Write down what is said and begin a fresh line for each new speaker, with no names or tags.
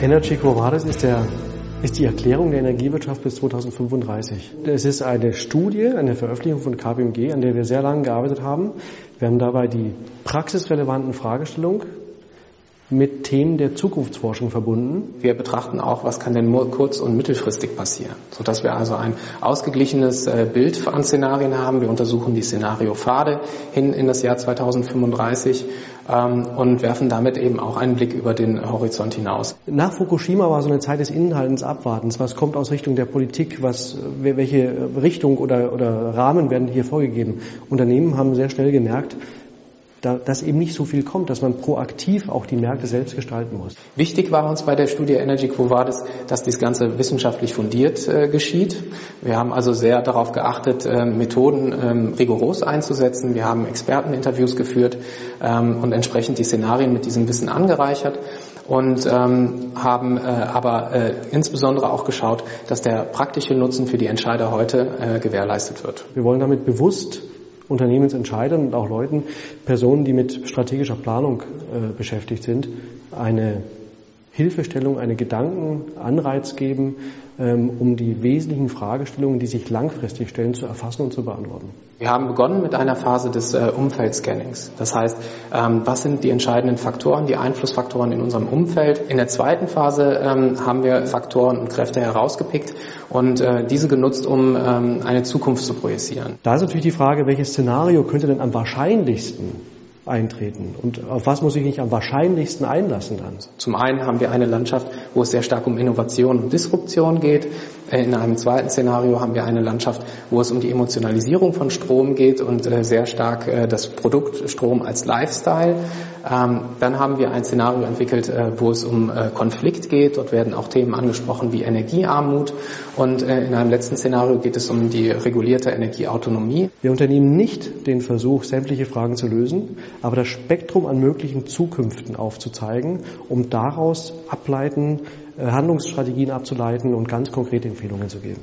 Energy Quo Vadis ist, der, ist die Erklärung der Energiewirtschaft bis 2035. Es ist eine Studie, eine Veröffentlichung von KPMG, an der wir sehr lange gearbeitet haben. Wir haben dabei die praxisrelevanten Fragestellungen mit Themen der Zukunftsforschung verbunden.
Wir betrachten auch, was kann denn nur kurz- und mittelfristig passieren, sodass wir also ein ausgeglichenes äh, Bild an Szenarien haben. Wir untersuchen die Szenariopfade hin in das Jahr 2035 ähm, und werfen damit eben auch einen Blick über den Horizont hinaus.
Nach Fukushima war so eine Zeit des Inhaltens Abwartens. Was kommt aus Richtung der Politik? Was, welche Richtung oder, oder Rahmen werden hier vorgegeben? Unternehmen haben sehr schnell gemerkt, da, dass eben nicht so viel kommt, dass man proaktiv auch die Märkte selbst gestalten muss.
Wichtig war uns bei der Studie Energy Quo Vadis, dass dies Ganze wissenschaftlich fundiert äh, geschieht. Wir haben also sehr darauf geachtet, äh, Methoden ähm, rigoros einzusetzen. Wir haben Experteninterviews geführt ähm, und entsprechend die Szenarien mit diesem Wissen angereichert und ähm, haben äh, aber äh, insbesondere auch geschaut, dass der praktische Nutzen für die Entscheider heute äh, gewährleistet wird.
Wir wollen damit bewusst Unternehmensentscheidern und auch Leuten, Personen, die mit strategischer Planung äh, beschäftigt sind, eine Hilfestellung, eine Gedankenanreiz geben, ähm, um die wesentlichen Fragestellungen, die sich langfristig stellen, zu erfassen und zu beantworten.
Wir haben begonnen mit einer Phase des äh, Umfeldscannings. Das heißt, ähm, was sind die entscheidenden Faktoren, die Einflussfaktoren in unserem Umfeld? In der zweiten Phase ähm, haben wir Faktoren und Kräfte herausgepickt und äh, diese genutzt, um eine Zukunft zu projizieren.
Da ist natürlich die Frage, welches Szenario könnte denn am wahrscheinlichsten eintreten? Und auf was muss ich mich am wahrscheinlichsten einlassen dann?
Zum einen haben wir eine Landschaft, wo es sehr stark um Innovation und Disruption geht. Äh, in einem zweiten Szenario haben wir eine Landschaft, wo es um die Emotionalisierung von Strom geht und äh, sehr stark äh, das Produkt Strom als Lifestyle. Ähm, dann haben wir ein Szenario entwickelt, wo es um Konflikt geht. Dort werden auch Themen angesprochen wie Energiearmut. Und in einem letzten Szenario geht es um die regulierte Energieautonomie.
Wir unternehmen nicht den Versuch, sämtliche Fragen zu lösen, aber das Spektrum an möglichen Zukünften aufzuzeigen, um daraus ableiten, Handlungsstrategien abzuleiten und ganz konkrete Empfehlungen zu geben.